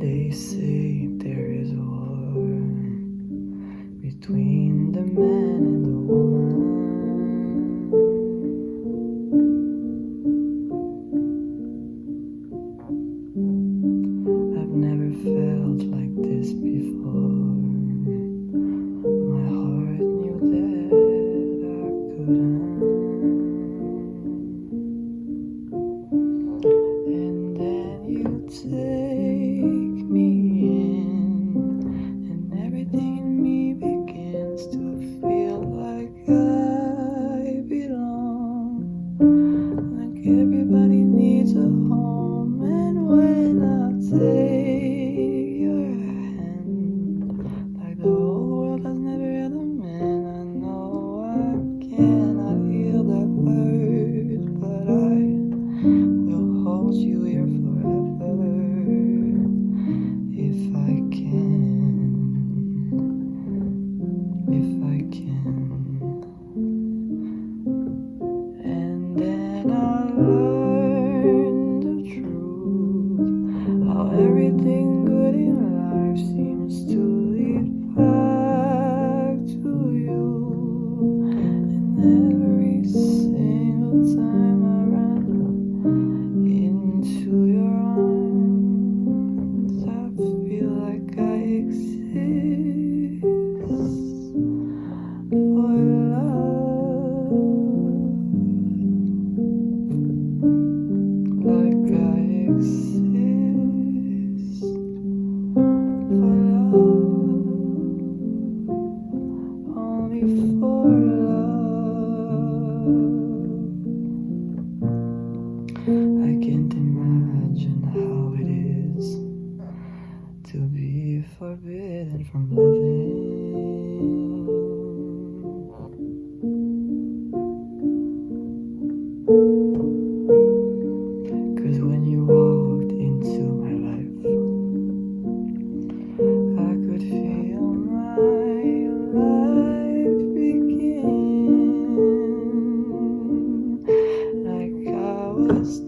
They say. I can't imagine how it is to be forbidden from loving. Cause when you walked into my life, I could feel my life begin like I was.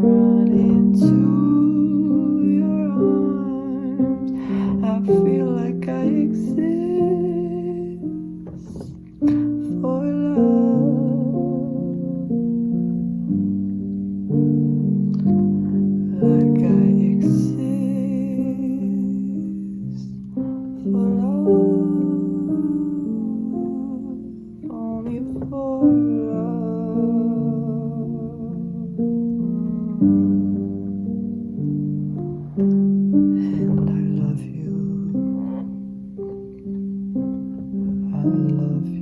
run into And I love you. I love you.